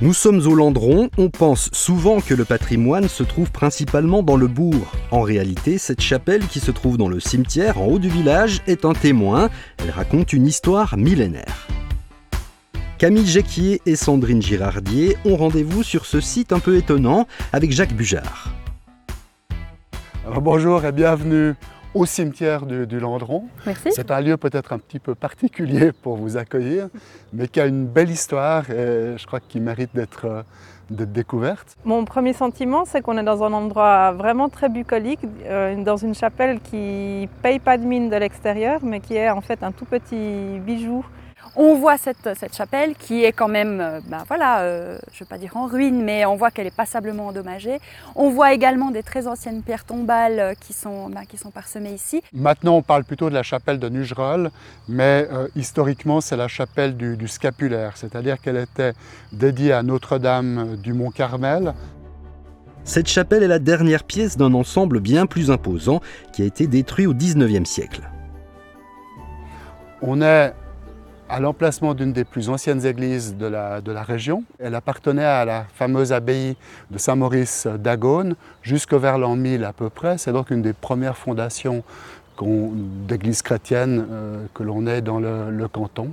Nous sommes au Landron, on pense souvent que le patrimoine se trouve principalement dans le bourg. En réalité, cette chapelle qui se trouve dans le cimetière en haut du village est un témoin, elle raconte une histoire millénaire. Camille Jacquier et Sandrine Girardier ont rendez-vous sur ce site un peu étonnant avec Jacques Bujard. Alors bonjour et bienvenue au cimetière du, Landron. Merci. C'est un lieu peut-être un petit peu particulier pour vous accueillir, mais qui a une belle histoire et je crois qu'il mérite d'être euh, découverte. Mon premier sentiment, c'est qu'on est dans un endroit vraiment très bucolique, euh, dans une chapelle qui paye pas de mine de l'extérieur, mais qui est en fait un tout petit bijou on voit cette, chapelle qui est quand même, euh, ben voilà, euh, je ne veux pas dire en ruine, mais on voit qu'elle est passablement endommagée. On voit également des très anciennes pierres tombales euh, qui sont, ben, qui sont parsemées ici. Maintenant, on parle plutôt de la chapelle de Nugerolles, mais historiquement, c'est la chapelle du, du scapulaire, c'est-à-dire qu'elle était dédiée à Notre-Dame du Mont-Carmel. Cette chapelle est la dernière pièce d'un ensemble bien plus imposant qui a été détruit au XIXe siècle. On est à l'emplacement d'une des plus anciennes églises de la, de la, région. Elle appartenait à la fameuse abbaye de Saint-Maurice d'Agone jusqu'au vers l'an 1000 à peu près. C'est donc une des premières fondations d'église chrétienne euh, que l'on ait dans le, canton.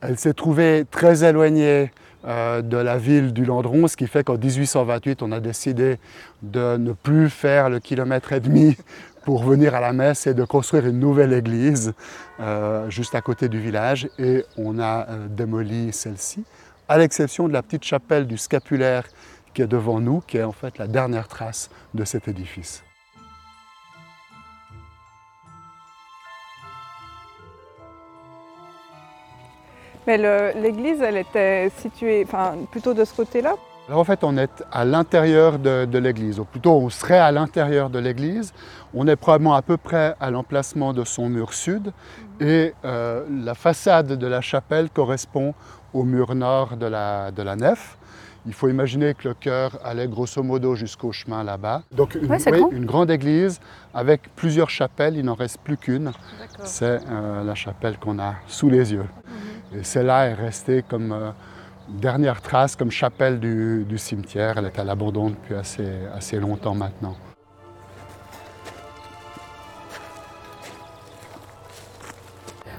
Elle s'est trouvée très éloignée euh, de la ville du Landron, ce qui fait qu'en 1828, on a décidé de ne plus faire le kilomètre et demi pour venir à la messe et de construire une nouvelle église euh, juste à côté du village et on a euh, démoli celle-ci, à l'exception de la petite chapelle du scapulaire qui est devant nous, qui est en fait la dernière trace de cet édifice. Mais l'église, elle était située enfin, plutôt de ce côté-là alors en fait, on est à l'intérieur de, l'église, ou plutôt on serait à l'intérieur de l'église. On est probablement à peu près à l'emplacement de son mur sud et euh, la façade de la chapelle correspond au mur nord de la, de la nef. Il faut imaginer que le chœur allait grosso modo jusqu'au chemin là-bas. Donc une, une, grande église avec plusieurs chapelles, il n'en reste plus qu'une. C'est euh, la chapelle qu'on a sous les yeux. Et celle-là est restée comme... Euh, dernière trace comme chapelle du, cimetière. Elle est à l'abandon depuis assez, assez longtemps maintenant.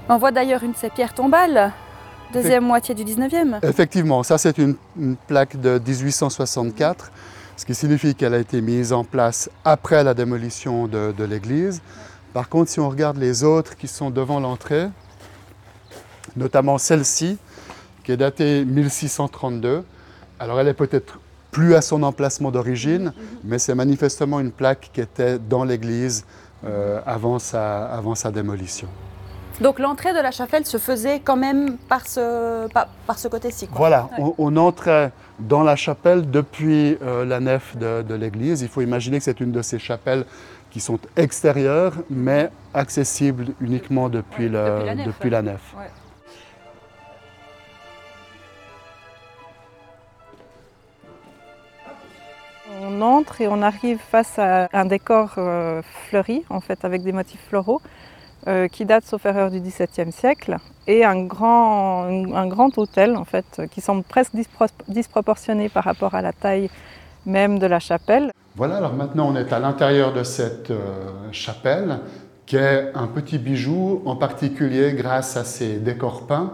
On voit d'ailleurs une de ces pierres tombales, deuxième moitié du 19e. Effectivement, ça c'est une, plaque de 1864, ce qui signifie qu'elle a été mise en place après la démolition de, de l'église. Par contre, si on regarde les autres qui sont devant l'entrée, notamment celle-ci, qui est datée 1632. Alors elle est peut-être plus à son emplacement d'origine, mais c'est manifestement une plaque qui était dans l'église euh, avant, sa, avant sa démolition. Donc l'entrée de la chapelle se faisait quand même par ce, par, ce côté-ci. Voilà, on, entrait dans la chapelle depuis euh, la nef de, l'église. Il faut imaginer que c'est une de ces chapelles qui sont extérieures, mais accessibles uniquement depuis, le, depuis la nef. On entre et on arrive face à un décor euh, fleuri, en fait, avec des motifs floraux, euh, qui date, sauf erreur, du XVIIe siècle, et un grand, un grand hôtel, en fait, qui semble presque disproportionné par rapport à la taille même de la chapelle. Voilà, alors maintenant on est à l'intérieur de cette euh, chapelle, qui est un petit bijou, en particulier grâce à ses décors peints.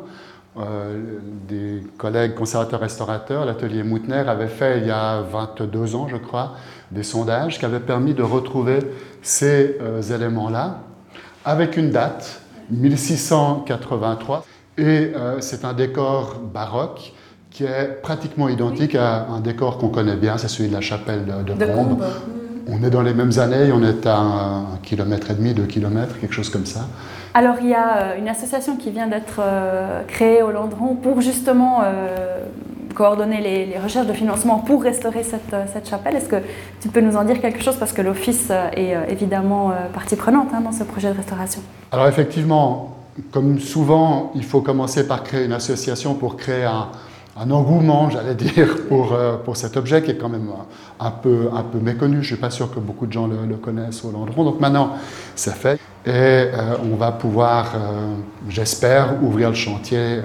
Euh, des collègues conservateurs-restaurateurs, l'atelier Moutner, avait fait il y a 22 ans, je crois, des sondages qui avaient permis de retrouver ces euh, éléments-là avec une date, 1683. Et euh, c'est un décor baroque qui est pratiquement identique à un décor qu'on connaît bien, c'est celui de la chapelle de, de, On est dans les mêmes années, on est à un, un kilomètre et demi, deux kilomètres, quelque chose comme ça. Alors il y a euh, une association qui vient d'être euh, créée au Landron pour justement euh, coordonner les, recherches de financement pour restaurer cette, chapelle. Est-ce que tu peux nous en dire quelque chose? Parce que l'Office est évidemment partie prenante hein, dans ce projet de restauration Alors effectivement, comme souvent, il faut commencer par créer une association pour créer un, un engouement, j'allais dire, pour, euh, pour cet objet qui est quand même un peu, un peu méconnu. Je ne suis pas sûr que beaucoup de gens le, connaissent au Landron. Donc maintenant, c'est fait. Et euh, on va pouvoir, euh, j'espère, ouvrir le chantier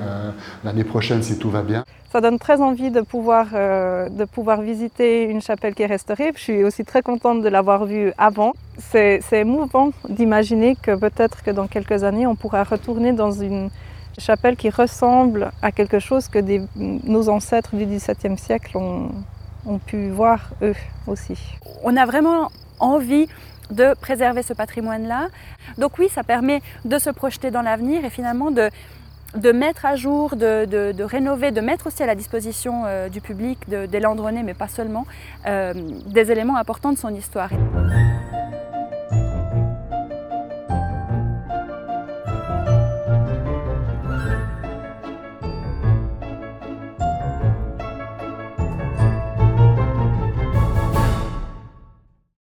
l'année prochaine si tout va bien. Ça donne très envie de pouvoir, de pouvoir visiter une chapelle qui est restaurée. Je suis aussi très contente de l'avoir vue avant. C'est émouvant d'imaginer que peut-être que dans quelques années, on pourra retourner dans une chapelle qui ressemble à quelque chose que nos ancêtres du XVIIe siècle ont, pu voir eux aussi. On a vraiment envie de préserver ce patrimoine-là. Donc oui, ça permet de se projeter dans l'avenir et finalement de, mettre à jour, de, rénover, de mettre aussi à la disposition euh, du public, des Landronnais, mais pas seulement, euh, des éléments importants de son histoire.